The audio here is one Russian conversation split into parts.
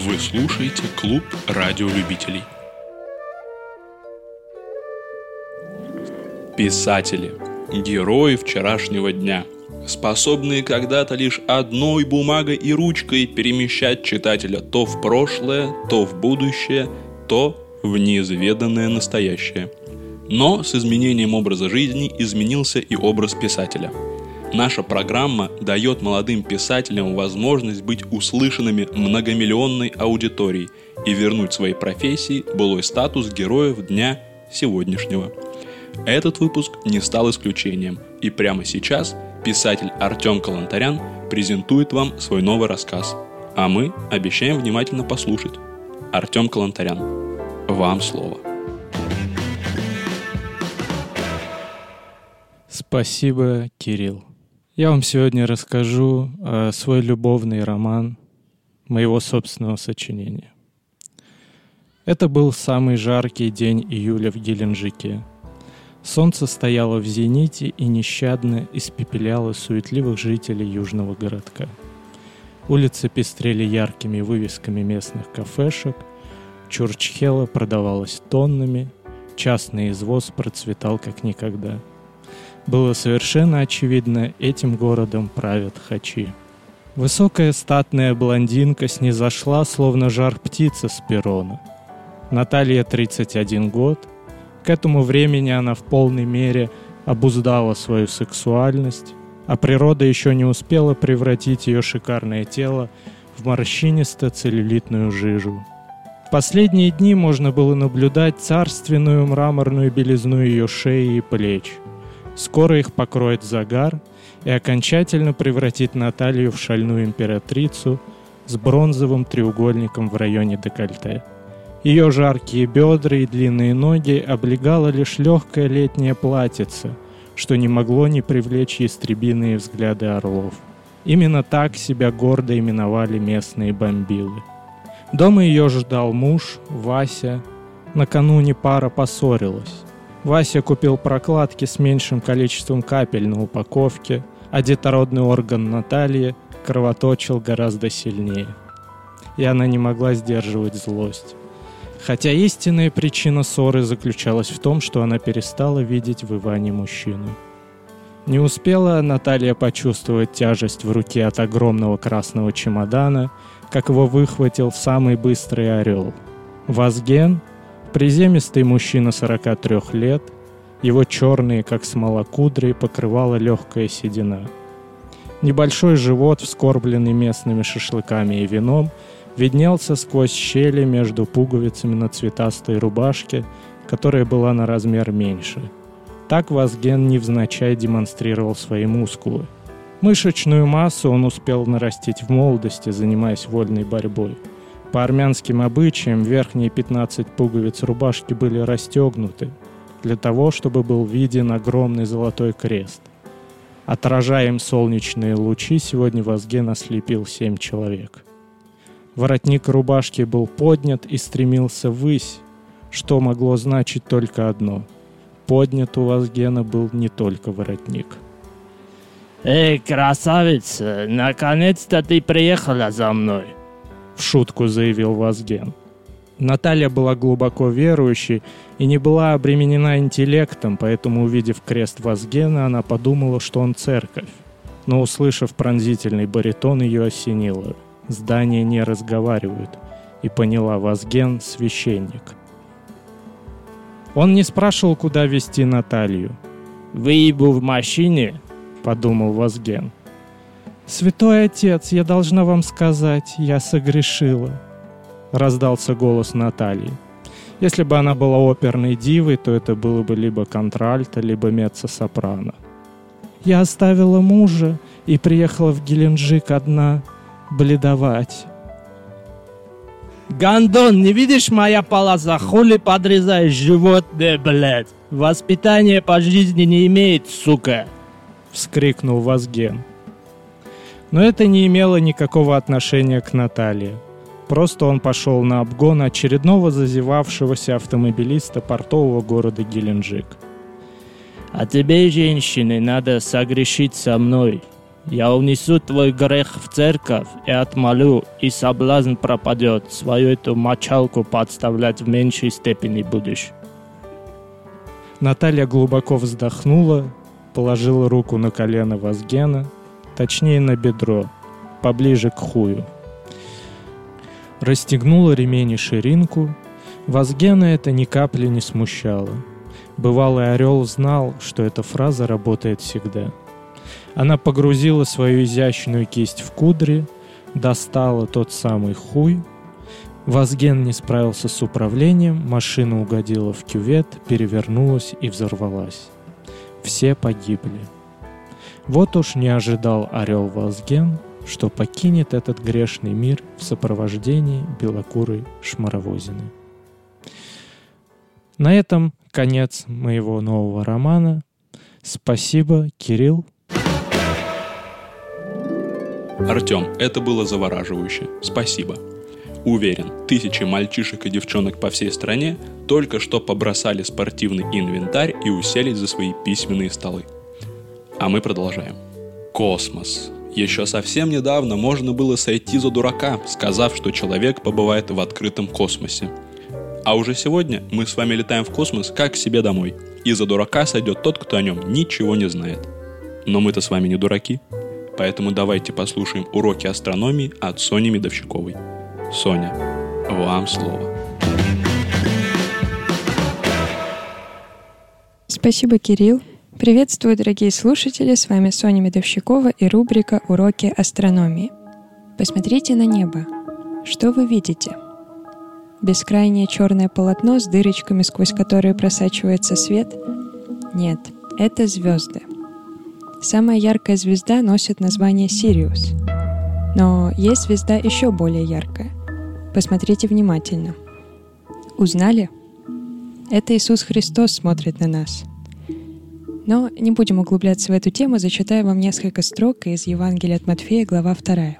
Вы слушаете клуб радиолюбителей. Писатели. Герои вчерашнего дня. Способные когда-то лишь одной бумагой и ручкой перемещать читателя то в прошлое, то в будущее, то в неизведанное настоящее. Но с изменением образа жизни изменился и образ писателя – Наша программа дает молодым писателям возможность быть услышанными многомиллионной аудиторией и вернуть своей профессии былой статус героев дня сегодняшнего. Этот выпуск не стал исключением, и прямо сейчас писатель Артем Калантарян презентует вам свой новый рассказ, а мы обещаем внимательно послушать. Артем Калантарян, вам слово. Спасибо, Кирилл. Я вам сегодня расскажу э, свой любовный роман моего собственного сочинения. Это был самый жаркий день июля в Геленджике. Солнце стояло в зените и нещадно испепеляло суетливых жителей южного городка. Улицы пестрели яркими вывесками местных кафешек, Чурчхела продавалась тоннами, частный извоз процветал как никогда – было совершенно очевидно, этим городом правят хачи. Высокая статная блондинка снизошла, словно жар птица с перона. Наталья 31 год. К этому времени она в полной мере обуздала свою сексуальность, а природа еще не успела превратить ее шикарное тело в морщинисто-целлюлитную жижу. В последние дни можно было наблюдать царственную мраморную белизну ее шеи и плеч – Скоро их покроет загар и окончательно превратит Наталью в шальную императрицу с бронзовым треугольником в районе декольте. Ее жаркие бедра и длинные ноги облегала лишь легкое летнее платьице, что не могло не привлечь ястребиные взгляды орлов. Именно так себя гордо именовали местные бомбилы. Дома ее ждал муж, Вася. Накануне пара поссорилась. Вася купил прокладки с меньшим количеством капель на упаковке, а детородный орган Натальи кровоточил гораздо сильнее. И она не могла сдерживать злость. Хотя истинная причина ссоры заключалась в том, что она перестала видеть в Иване мужчину. Не успела Наталья почувствовать тяжесть в руке от огромного красного чемодана, как его выхватил самый быстрый орел. Вазген, Приземистый мужчина 43 лет, его черные, как смола кудри, покрывала легкая седина. Небольшой живот, вскорбленный местными шашлыками и вином, виднелся сквозь щели между пуговицами на цветастой рубашке, которая была на размер меньше. Так Вазген невзначай демонстрировал свои мускулы. Мышечную массу он успел нарастить в молодости, занимаясь вольной борьбой – по армянским обычаям верхние 15 пуговиц рубашки были расстегнуты для того, чтобы был виден огромный золотой крест. Отражая им солнечные лучи, сегодня Вазген ослепил семь человек. Воротник рубашки был поднят и стремился ввысь, что могло значить только одно. Поднят у Вазгена был не только воротник. «Эй, красавица, наконец-то ты приехала за мной!» В шутку заявил Вазген. Наталья была глубоко верующей и не была обременена интеллектом, поэтому, увидев крест Вазгена, она подумала, что он церковь. Но, услышав пронзительный баритон, ее осенило. Здания не разговаривают. И поняла Вазген — священник. Он не спрашивал, куда вести Наталью. «Выебу в машине?» — подумал Вазген. «Святой отец, я должна вам сказать, я согрешила», — раздался голос Натальи. Если бы она была оперной дивой, то это было бы либо контральто, либо меццо-сопрано. «Я оставила мужа и приехала в Геленджик одна бледовать». «Гандон, не видишь моя полоса? Хули подрезаешь животное, блядь? Воспитание по жизни не имеет, сука!» — вскрикнул Вазген. Но это не имело никакого отношения к Наталье. Просто он пошел на обгон очередного зазевавшегося автомобилиста портового города Геленджик. «А тебе, женщины, надо согрешить со мной. Я унесу твой грех в церковь и отмолю, и соблазн пропадет. Свою эту мочалку подставлять в меньшей степени будешь. Наталья глубоко вздохнула, положила руку на колено Вазгена, точнее на бедро, поближе к хую. Расстегнула ремень и ширинку. Вазгена это ни капли не смущало. Бывалый орел знал, что эта фраза работает всегда. Она погрузила свою изящную кисть в кудри, достала тот самый хуй — Вазген не справился с управлением, машина угодила в кювет, перевернулась и взорвалась. Все погибли. Вот уж не ожидал орел Вазген, что покинет этот грешный мир в сопровождении белокурой шмаровозины. На этом конец моего нового романа. Спасибо, Кирилл. Артем, это было завораживающе. Спасибо. Уверен, тысячи мальчишек и девчонок по всей стране только что побросали спортивный инвентарь и уселись за свои письменные столы. А мы продолжаем. Космос. Еще совсем недавно можно было сойти за дурака, сказав, что человек побывает в открытом космосе. А уже сегодня мы с вами летаем в космос как к себе домой. И за дурака сойдет тот, кто о нем ничего не знает. Но мы-то с вами не дураки. Поэтому давайте послушаем уроки астрономии от Сони Медовщиковой. Соня, вам слово. Спасибо, Кирилл. Приветствую, дорогие слушатели, с вами Соня Медовщикова и рубрика «Уроки астрономии». Посмотрите на небо. Что вы видите? Бескрайнее черное полотно с дырочками, сквозь которые просачивается свет? Нет, это звезды. Самая яркая звезда носит название Сириус. Но есть звезда еще более яркая. Посмотрите внимательно. Узнали? Это Иисус Христос смотрит на нас. Но не будем углубляться в эту тему, зачитаю вам несколько строк из Евангелия от Матфея, глава 2.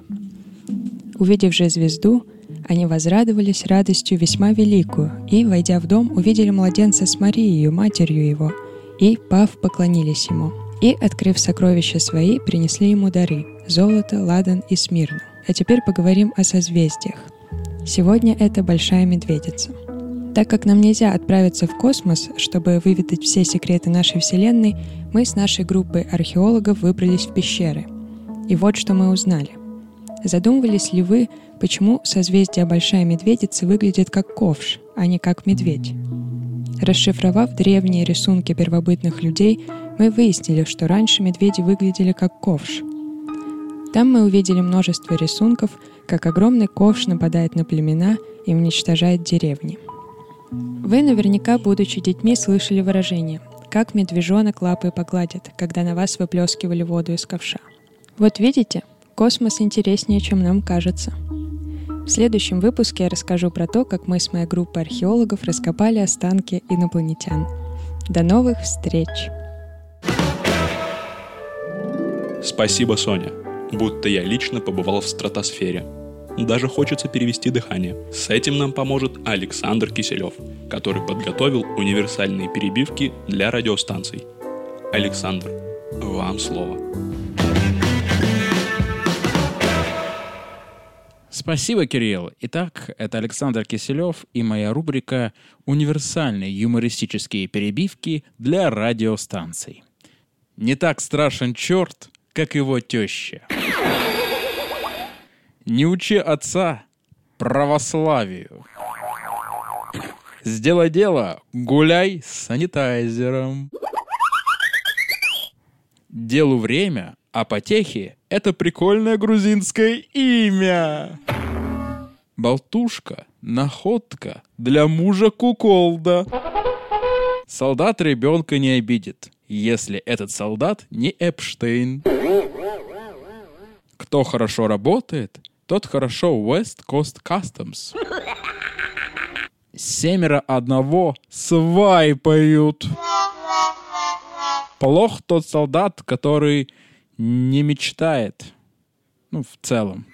«Увидев же звезду, они возрадовались радостью весьма великую, и, войдя в дом, увидели младенца с Марией, матерью его, и, пав, поклонились ему. И, открыв сокровища свои, принесли ему дары – золото, ладан и смирну. А теперь поговорим о созвездиях – Сегодня это Большая Медведица. Так как нам нельзя отправиться в космос, чтобы выведать все секреты нашей Вселенной, мы с нашей группой археологов выбрались в пещеры. И вот что мы узнали. Задумывались ли вы, почему созвездие Большая Медведица выглядит как ковш, а не как медведь? Расшифровав древние рисунки первобытных людей, мы выяснили, что раньше медведи выглядели как ковш. Там мы увидели множество рисунков, как огромный ковш нападает на племена и уничтожает деревни. Вы наверняка, будучи детьми, слышали выражение «как медвежонок лапы погладит», когда на вас выплескивали воду из ковша. Вот видите, космос интереснее, чем нам кажется. В следующем выпуске я расскажу про то, как мы с моей группой археологов раскопали останки инопланетян. До новых встреч! Спасибо, Соня. Будто я лично побывал в стратосфере – даже хочется перевести дыхание. С этим нам поможет Александр Киселев, который подготовил универсальные перебивки для радиостанций. Александр, вам слово. Спасибо, Кирилл. Итак, это Александр Киселев и моя рубрика «Универсальные юмористические перебивки для радиостанций». Не так страшен черт, как его теща. Не учи отца православию. Сделай дело, гуляй с санитайзером. Делу время, а потехи — это прикольное грузинское имя. Болтушка, находка для мужа куколда. Солдат ребенка не обидит, если этот солдат не Эпштейн. Кто хорошо работает, тот хорошо West Coast Customs. Семеро одного свайпают. Плох тот солдат, который не мечтает. Ну, в целом.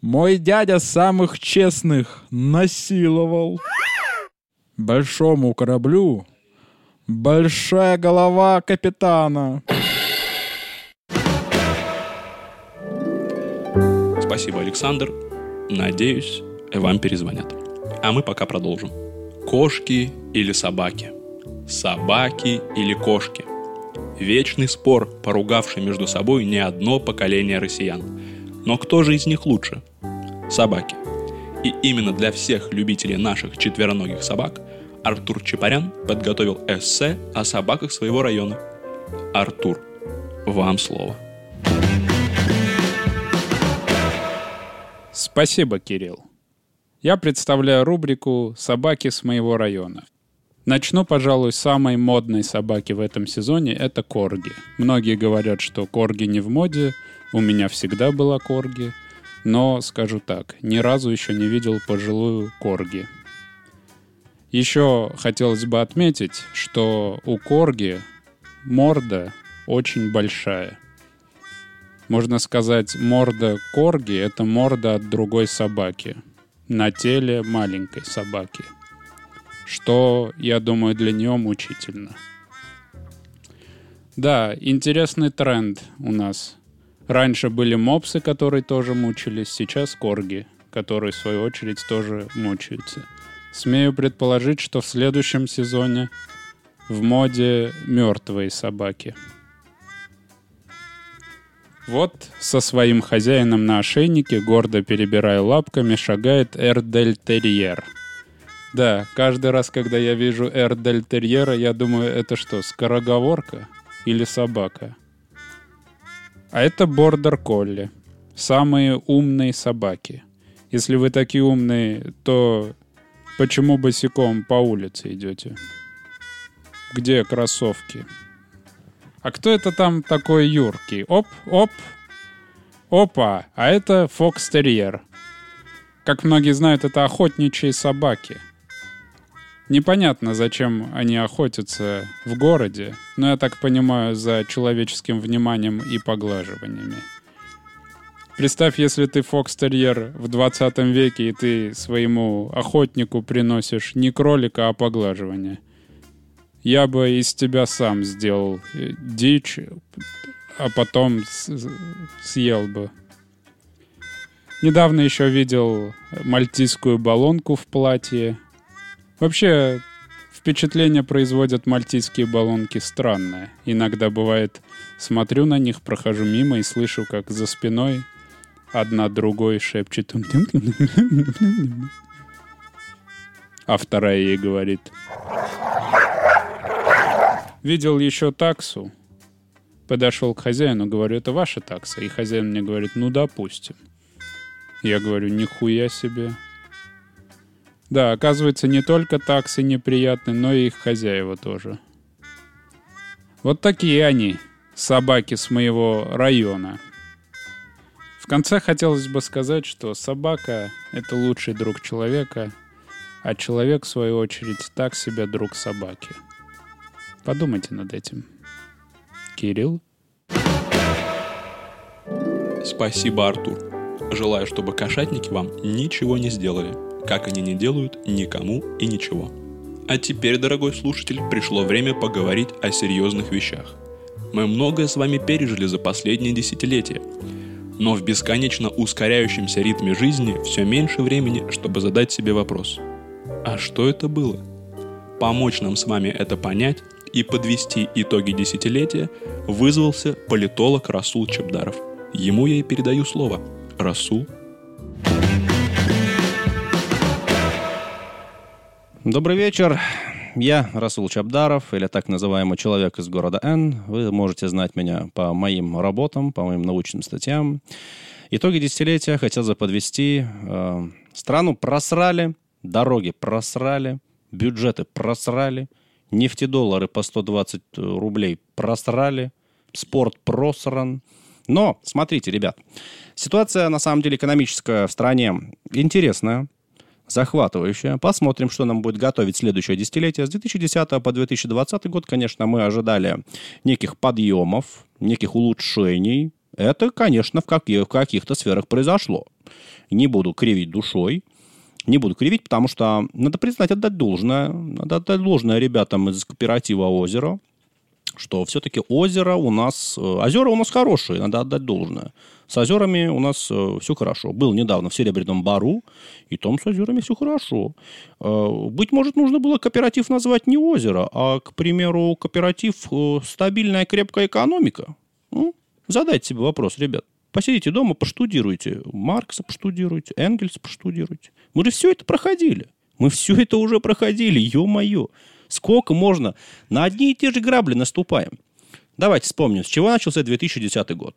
Мой дядя самых честных насиловал. Большому кораблю большая голова капитана. Спасибо, Александр. Надеюсь, вам перезвонят. А мы пока продолжим. Кошки или собаки? Собаки или кошки? Вечный спор, поругавший между собой не одно поколение россиян. Но кто же из них лучше? Собаки. И именно для всех любителей наших четвероногих собак Артур Чапарян подготовил эссе о собаках своего района. Артур, вам слово. Спасибо, Кирилл. Я представляю рубрику «Собаки с моего района». Начну, пожалуй, с самой модной собаки в этом сезоне – это корги. Многие говорят, что корги не в моде, у меня всегда была корги, но, скажу так, ни разу еще не видел пожилую корги. Еще хотелось бы отметить, что у корги морда очень большая. Можно сказать, морда корги — это морда от другой собаки на теле маленькой собаки, что, я думаю, для нее мучительно. Да, интересный тренд у нас. Раньше были мопсы, которые тоже мучились, сейчас корги, которые, в свою очередь, тоже мучаются. Смею предположить, что в следующем сезоне в моде мертвые собаки — вот со своим хозяином на ошейнике, гордо перебирая лапками, шагает Эрдельтерьер. Да, каждый раз, когда я вижу Эрдельтерьера, я думаю, это что, скороговорка или собака? А это Бордер Колли. Самые умные собаки. Если вы такие умные, то почему босиком по улице идете? Где кроссовки? А кто это там такой юркий? Оп, оп, опа, а это фокстерьер. Как многие знают, это охотничьи собаки. Непонятно, зачем они охотятся в городе, но я так понимаю, за человеческим вниманием и поглаживаниями. Представь, если ты фокстерьер в 20 веке, и ты своему охотнику приносишь не кролика, а поглаживание — я бы из тебя сам сделал э, дичь, а потом съел бы. Недавно еще видел мальтийскую баллонку в платье. Вообще, впечатление производят мальтийские баллонки странное. Иногда бывает, смотрю на них, прохожу мимо и слышу, как за спиной одна другой шепчет. А вторая ей говорит. Видел еще таксу. Подошел к хозяину, говорю, это ваша такса. И хозяин мне говорит, ну, допустим. Я говорю, нихуя себе. Да, оказывается, не только таксы неприятны, но и их хозяева тоже. Вот такие они, собаки с моего района. В конце хотелось бы сказать, что собака — это лучший друг человека, а человек, в свою очередь, так себе друг собаки. Подумайте над этим. Кирилл? Спасибо, Артур. Желаю, чтобы кошатники вам ничего не сделали, как они не делают никому и ничего. А теперь, дорогой слушатель, пришло время поговорить о серьезных вещах. Мы многое с вами пережили за последние десятилетия, но в бесконечно ускоряющемся ритме жизни все меньше времени, чтобы задать себе вопрос. А что это было? Помочь нам с вами это понять и подвести итоги десятилетия вызвался политолог Расул Чабдаров. Ему я и передаю слово. Расул. Добрый вечер. Я Расул Чабдаров, или так называемый человек из города Н. Вы можете знать меня по моим работам, по моим научным статьям. Итоги десятилетия хотел бы подвести. Э, страну просрали, дороги просрали, бюджеты просрали – нефтедоллары по 120 э, рублей просрали, спорт просран. Но, смотрите, ребят, ситуация на самом деле экономическая в стране интересная, захватывающая. Посмотрим, что нам будет готовить следующее десятилетие. С 2010 по 2020 год, конечно, мы ожидали неких подъемов, неких улучшений. Это, конечно, в, каких- в каких-то сферах произошло. Не буду кривить душой. Не буду кривить, потому что надо признать, отдать должное. Надо отдать должное ребятам из кооператива «Озеро». что все-таки озеро у нас... э, Озера у нас хорошие, надо отдать должное. С озерами у нас все хорошо. Был недавно в Серебряном Бару, и там с озерами все хорошо. Э, Быть может, нужно было кооператив назвать не озеро, а, к примеру, кооператив э, «Стабильная крепкая экономика». Ну, задайте себе вопрос, ребят. Посидите дома, поштудируйте. Маркса поштудируйте, Энгельса поштудируйте. Мы же все это проходили. Мы все это уже проходили, ё-моё. Сколько можно? На одни и те же грабли наступаем. Давайте вспомним, с чего начался 2010 год.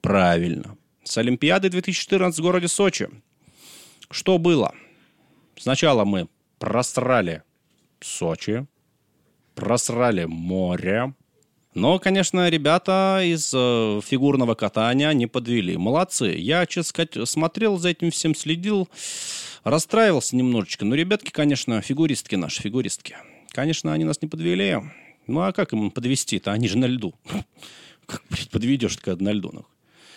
Правильно. С Олимпиады 2014 в городе Сочи. Что было? Сначала мы просрали Сочи, просрали море. Но, конечно, ребята из э, фигурного катания не подвели. Молодцы. Я, честно сказать, смотрел за этим всем, следил, расстраивался немножечко. Но ребятки, конечно, фигуристки наши, фигуристки. Конечно, они нас не подвели. Ну, а как им подвести-то? Они же на льду. Как, блядь, подведешь когда на льду? нахуй?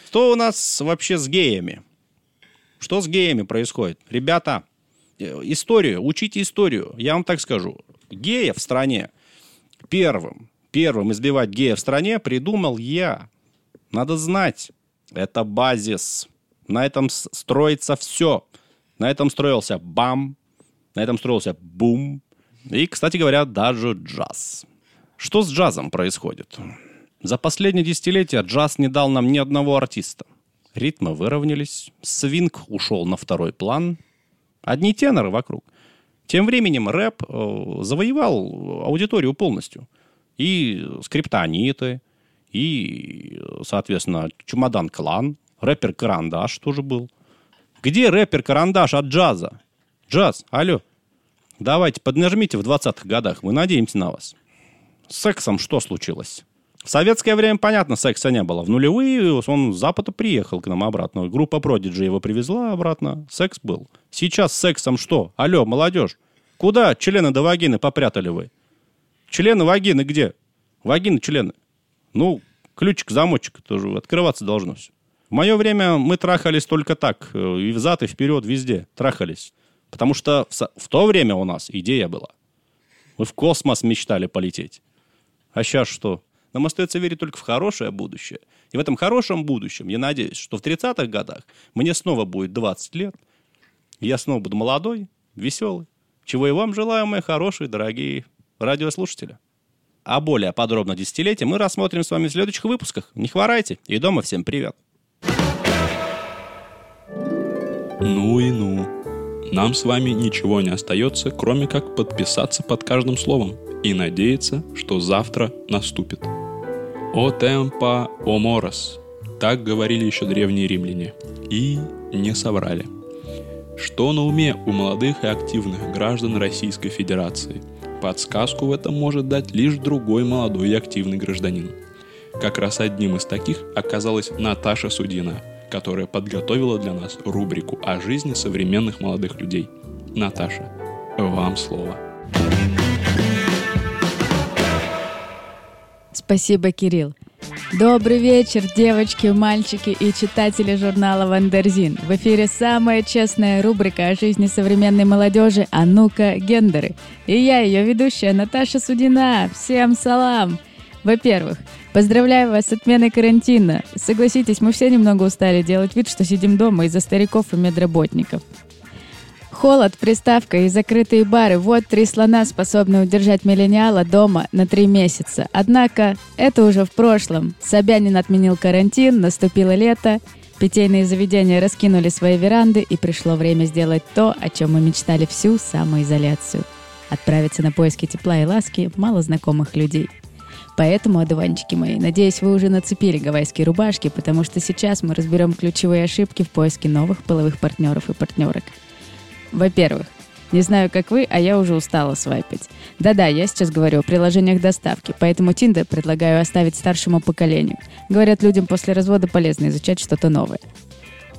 Что у нас вообще с геями? Что с геями происходит? Ребята, э, историю, учите историю. Я вам так скажу. Гея в стране первым, первым избивать гея в стране придумал я. Надо знать. Это базис. На этом строится все. На этом строился бам. На этом строился бум. И, кстати говоря, даже джаз. Что с джазом происходит? За последние десятилетия джаз не дал нам ни одного артиста. Ритмы выровнялись, свинг ушел на второй план. Одни теноры вокруг. Тем временем рэп э, завоевал аудиторию полностью. И скриптониты, и, соответственно, чемодан клан, рэпер Карандаш тоже был. Где рэпер Карандаш от джаза? Джаз, алло. Давайте, поднажмите в 20-х годах, мы надеемся на вас. С сексом что случилось? В советское время, понятно, секса не было. В нулевые он с Запада приехал к нам обратно. Группа Продиджи его привезла обратно. Секс был. Сейчас с сексом что? Алло, молодежь. Куда члены до вагины попрятали вы? Члены вагины где? Вагины члены. Ну, ключик, замочек, тоже открываться должно все. В мое время мы трахались только так. э, И взад, и вперед, везде. Трахались. Потому что в, в то время у нас идея была. Мы в космос мечтали полететь. А сейчас что? Нам остается верить только в хорошее будущее. И в этом хорошем будущем, я надеюсь, что в 30-х годах мне снова будет 20 лет. я снова буду молодой, веселый. Чего и вам желаю, мои хорошие, дорогие радиослушатели. А более подробно десятилетие мы рассмотрим с вами в следующих выпусках. Не хворайте. И дома всем привет. Ну и ну. Нам с вами ничего не остается, кроме как подписаться под каждым словом и надеяться, что завтра наступит. «О темпа, о морос» – так говорили еще древние римляне. И не соврали. Что на уме у молодых и активных граждан Российской Федерации? Подсказку в этом может дать лишь другой молодой и активный гражданин. Как раз одним из таких оказалась Наташа Судина, которая подготовила для нас рубрику о жизни современных молодых людей. Наташа, вам слово. Спасибо, Кирилл. Добрый вечер, девочки, мальчики и читатели журнала «Wonderzine». В эфире самая честная рубрика о жизни современной молодежи «А ну-ка, гендеры». И я, ее ведущая Наташа Судина. Всем салам! Во-первых, поздравляю вас с отменой карантина. Согласитесь, мы все немного устали делать вид, что сидим дома из-за стариков и медработников. Холод, приставка и закрытые бары – вот три слона, способные удержать миллениала дома на три месяца. Однако это уже в прошлом. Собянин отменил карантин, наступило лето, питейные заведения раскинули свои веранды, и пришло время сделать то, о чем мы мечтали всю самоизоляцию – отправиться на поиски тепла и ласки малознакомых людей. Поэтому, одуванчики мои, надеюсь, вы уже нацепили гавайские рубашки, потому что сейчас мы разберем ключевые ошибки в поиске новых половых партнеров и партнерок – во-первых, не знаю, как вы, а я уже устала свайпать. Да-да, я сейчас говорю о приложениях доставки, поэтому Тиндер предлагаю оставить старшему поколению. Говорят, людям после развода полезно изучать что-то новое.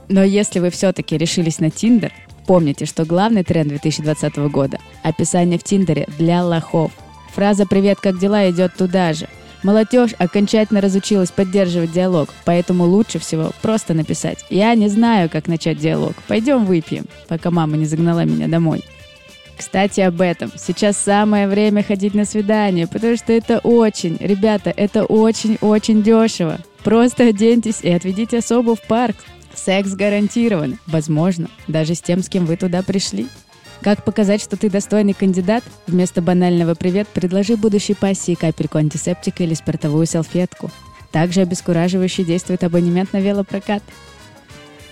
Но если вы все-таки решились на Тиндер, помните, что главный тренд 2020 года – описание в Тиндере для лохов. Фраза «Привет, как дела?» идет туда же. Молодежь окончательно разучилась поддерживать диалог, поэтому лучше всего просто написать «Я не знаю, как начать диалог. Пойдем выпьем», пока мама не загнала меня домой. Кстати, об этом. Сейчас самое время ходить на свидание, потому что это очень, ребята, это очень-очень дешево. Просто оденьтесь и отведите особу в парк. Секс гарантирован. Возможно, даже с тем, с кем вы туда пришли. Как показать, что ты достойный кандидат? Вместо банального «привет» предложи будущей пассии капельку антисептика или спиртовую салфетку. Также обескураживающе действует абонемент на велопрокат.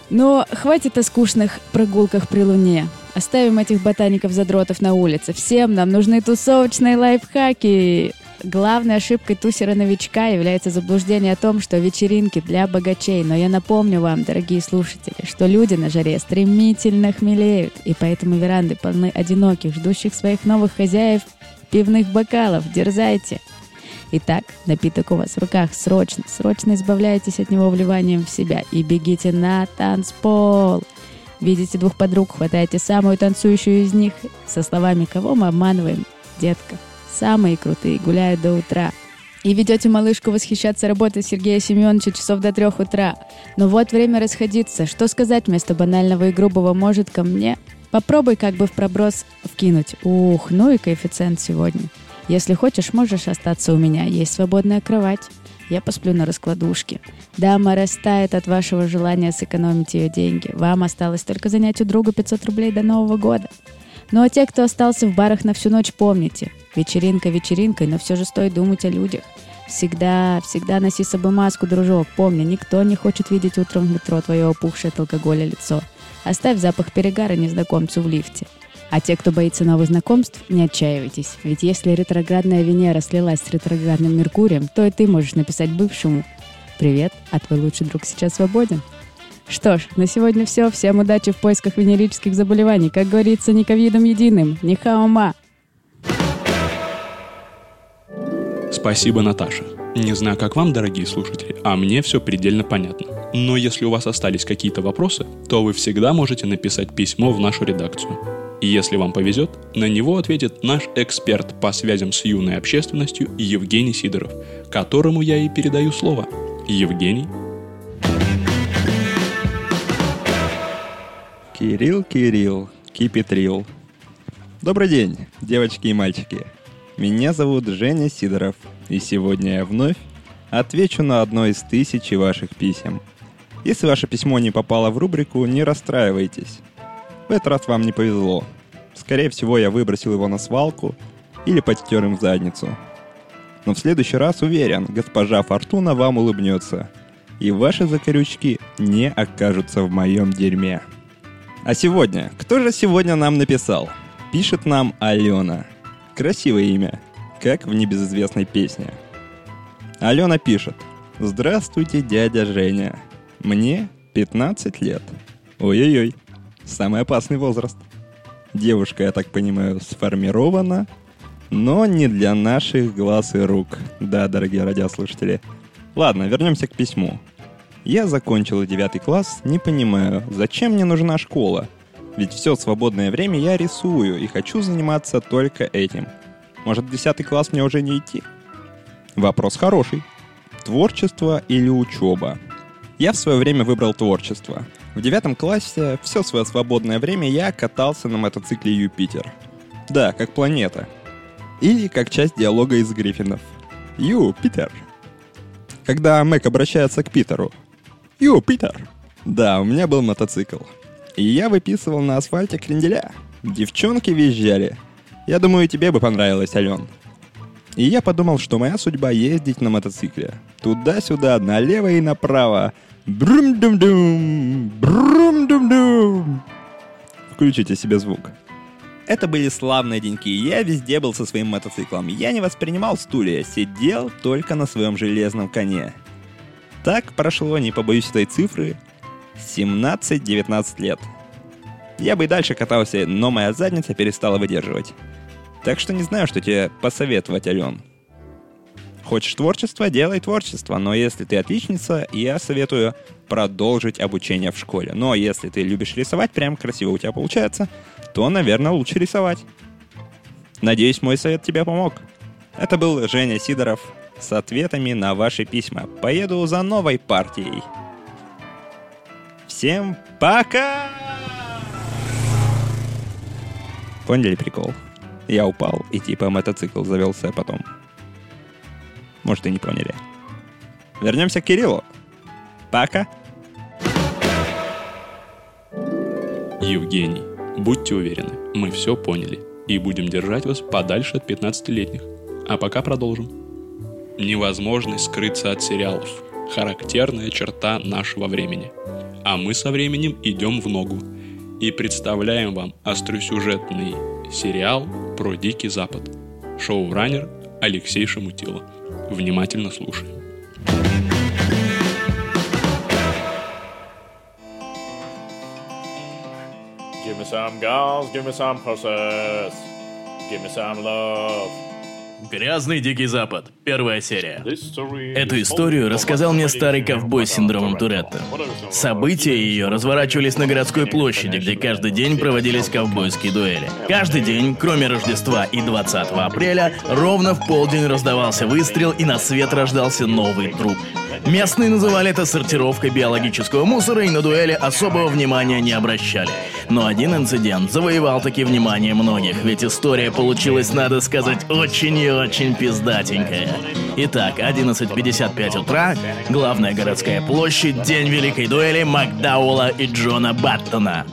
Но хватит о скучных прогулках при луне. Оставим этих ботаников-задротов на улице. Всем нам нужны тусовочные лайфхаки. Главной ошибкой тусера-новичка является заблуждение о том, что вечеринки для богачей. Но я напомню вам, дорогие слушатели, что люди на жаре стремительно хмелеют, и поэтому веранды полны одиноких, ждущих своих новых хозяев пивных бокалов. Дерзайте! Итак, напиток у вас в руках. Срочно, срочно избавляйтесь от него вливанием в себя и бегите на танцпол. Видите двух подруг, хватаете самую танцующую из них со словами «Кого мы обманываем, детка?» Самые крутые гуляют до утра. И ведете малышку восхищаться работой Сергея Семеновича часов до трех утра. Но вот время расходиться. Что сказать вместо банального и грубого «может ко мне»? Попробуй как бы в проброс вкинуть. Ух, ну и коэффициент сегодня. Если хочешь, можешь остаться у меня. Есть свободная кровать. Я посплю на раскладушке. Дама растает от вашего желания сэкономить ее деньги. Вам осталось только занять у друга 500 рублей до Нового года. Ну а те, кто остался в барах на всю ночь, помните. Вечеринка вечеринкой, но все же стоит думать о людях. Всегда, всегда носи с собой маску, дружок. Помни, никто не хочет видеть утром в метро твое опухшее от алкоголя лицо. Оставь запах перегара незнакомцу в лифте. А те, кто боится новых знакомств, не отчаивайтесь. Ведь если ретроградная Венера слилась с ретроградным Меркурием, то и ты можешь написать бывшему «Привет, а твой лучший друг сейчас свободен». Что ж, на сегодня все. Всем удачи в поисках венерических заболеваний. Как говорится, не ковидом единым. Не хаома. Спасибо, Наташа. Не знаю, как вам, дорогие слушатели, а мне все предельно понятно. Но если у вас остались какие-то вопросы, то вы всегда можете написать письмо в нашу редакцию. И если вам повезет, на него ответит наш эксперт по связям с юной общественностью Евгений Сидоров, которому я и передаю слово. Евгений. Кирилл, Кирилл, кипетрил. Добрый день, девочки и мальчики. Меня зовут Женя Сидоров, и сегодня я вновь отвечу на одно из тысячи ваших писем. Если ваше письмо не попало в рубрику, не расстраивайтесь. В этот раз вам не повезло. Скорее всего, я выбросил его на свалку или подтер им в задницу. Но в следующий раз, уверен, госпожа Фортуна вам улыбнется. И ваши закорючки не окажутся в моем дерьме. А сегодня? Кто же сегодня нам написал? Пишет нам Алена. Красивое имя, как в небезызвестной песне. Алена пишет. Здравствуйте, дядя Женя. Мне 15 лет. Ой-ой-ой. Самый опасный возраст. Девушка, я так понимаю, сформирована, но не для наших глаз и рук. Да, дорогие радиослушатели. Ладно, вернемся к письму. Я закончил девятый класс, не понимаю, зачем мне нужна школа? Ведь все свободное время я рисую и хочу заниматься только этим. Может, в десятый класс мне уже не идти? Вопрос хороший. Творчество или учеба? Я в свое время выбрал творчество. В девятом классе все свое свободное время я катался на мотоцикле Юпитер. Да, как планета. Или как часть диалога из Гриффинов. Юпитер. Когда Мэг обращается к Питеру. Юпитер. Да, у меня был мотоцикл. И я выписывал на асфальте кренделя. Девчонки визжали. Я думаю, тебе бы понравилось, Ален. И я подумал, что моя судьба ездить на мотоцикле. Туда-сюда, налево и направо. Брум-дум-дум! Брум-дум-дум! Включите себе звук. Это были славные деньки, я везде был со своим мотоциклом. Я не воспринимал стулья, сидел только на своем железном коне. Так прошло, не побоюсь этой цифры, 17-19 лет. Я бы и дальше катался, но моя задница перестала выдерживать. Так что не знаю, что тебе посоветовать, Ален. Хочешь творчество, делай творчество. Но если ты отличница, я советую продолжить обучение в школе. Но если ты любишь рисовать, прям красиво у тебя получается, то, наверное, лучше рисовать. Надеюсь, мой совет тебе помог. Это был Женя Сидоров с ответами на ваши письма. Поеду за новой партией. Всем пока! Поняли прикол? Я упал, и типа мотоцикл завелся потом. Может, и не поняли. Вернемся к Кириллу. Пока. Евгений, будьте уверены, мы все поняли и будем держать вас подальше от 15-летних. А пока продолжим. Невозможность скрыться от сериалов – характерная черта нашего времени. А мы со временем идем в ногу и представляем вам остросюжетный сериал про Дикий Запад. Шоураннер Алексей Шамутило. Внимательно слушаем. Give me some girls, give me some horses, give me some love. Грязный Дикий Запад. Первая серия. Эту историю рассказал мне старый ковбой с синдромом Туретта. События ее разворачивались на городской площади, где каждый день проводились ковбойские дуэли. Каждый день, кроме Рождества и 20 апреля, ровно в полдень раздавался выстрел и на свет рождался новый труп. Местные называли это сортировкой биологического мусора и на дуэли особого внимания не обращали. Но один инцидент завоевал таки внимание многих, ведь история получилась, надо сказать, очень и очень пиздатенькая. Итак, 11.55 утра, главная городская площадь, день великой дуэли Макдауэлла и Джона Баттона.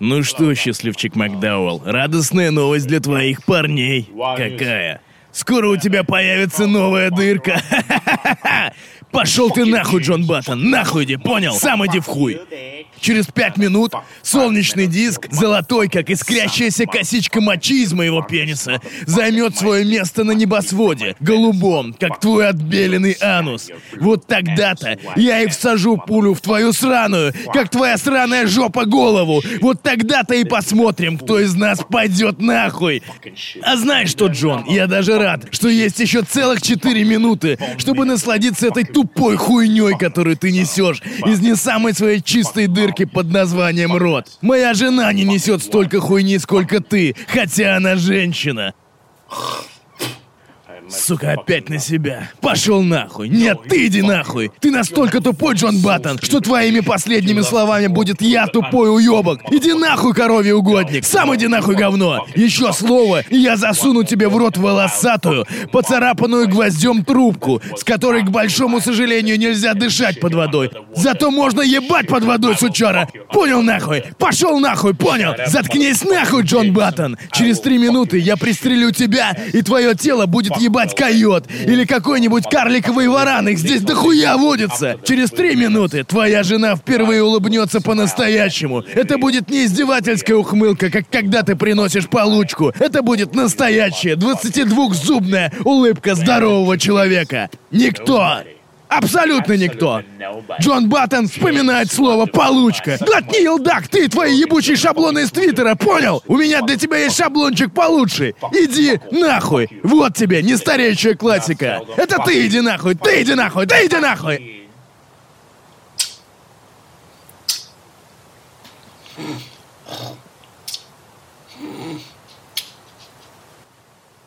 Ну что, счастливчик Макдауэлл, радостная новость для твоих парней. Какая? Скоро у тебя появится новая дырка. Пошел ты нахуй, Джон Баттон, нахуй иди, понял? Сам иди в хуй. Через пять минут солнечный диск, золотой, как искрящаяся косичка мочи из моего пениса, займет свое место на небосводе, голубом, как твой отбеленный анус. Вот тогда-то я и всажу пулю в твою сраную, как твоя сраная жопа голову. Вот тогда-то и посмотрим, кто из нас пойдет нахуй. А знаешь что, Джон, я даже рад, что есть еще целых четыре минуты, чтобы насладиться этой тупой хуйней, которую ты несешь из не самой своей чистой дырки под названием рот. Моя жена не несет столько хуйни, сколько ты, хотя она женщина. Сука, опять на себя. Пошел нахуй. Нет, ты иди нахуй. Ты настолько тупой, Джон Баттон, что твоими последними словами будет «Я тупой уебок». Иди нахуй, коровий угодник. Сам иди нахуй, говно. Еще слово, и я засуну тебе в рот волосатую, поцарапанную гвоздем трубку, с которой, к большому сожалению, нельзя дышать под водой. Зато можно ебать под водой, сучара. Понял нахуй? Пошел нахуй, понял? Заткнись нахуй, Джон Баттон. Через три минуты я пристрелю тебя, и твое тело будет ебать койот или какой-нибудь карликовый варан. Их здесь дохуя водится. Через три минуты твоя жена впервые улыбнется по-настоящему. Это будет не издевательская ухмылка, как когда ты приносишь получку. Это будет настоящая 22-зубная улыбка здорового человека. Никто Абсолютно никто. Джон Баттон вспоминает слово «получка». Глотни, елдак, ты твои ебучие шаблоны из Твиттера, понял? У меня для тебя есть шаблончик получше. Иди нахуй. Вот тебе, не стареющая классика. Это ты иди нахуй, ты иди нахуй, ты иди нахуй.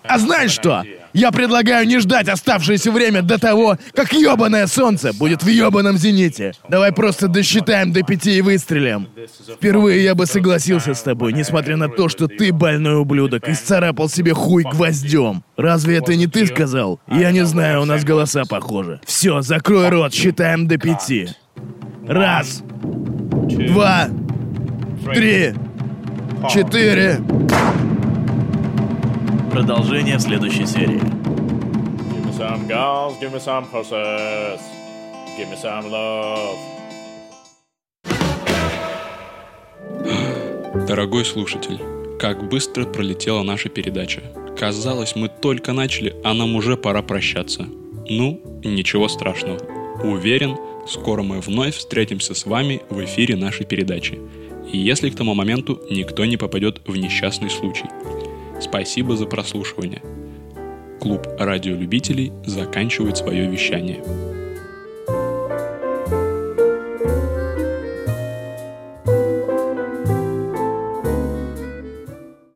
А знаешь что? Я предлагаю не ждать оставшееся время до того, как ёбаное солнце будет в ёбаном зените. Давай просто досчитаем до пяти и выстрелим. Впервые я бы согласился с тобой, несмотря на то, что ты, больной ублюдок, исцарапал себе хуй гвоздем. Разве это не ты сказал? Я не знаю, у нас голоса похожи. Все, закрой рот, считаем до пяти. Раз, два, три, четыре. Продолжение в следующей серии. Give me some girls, give me some horses, give me some love. Дорогой слушатель, как быстро пролетела наша передача. Казалось, мы только начали, а нам уже пора прощаться. Ну, ничего страшного. Уверен, скоро мы вновь встретимся с вами в эфире нашей передачи. И если к тому моменту никто не попадет в несчастный случай. Спасибо за прослушивание. Клуб радиолюбителей заканчивает свое вещание.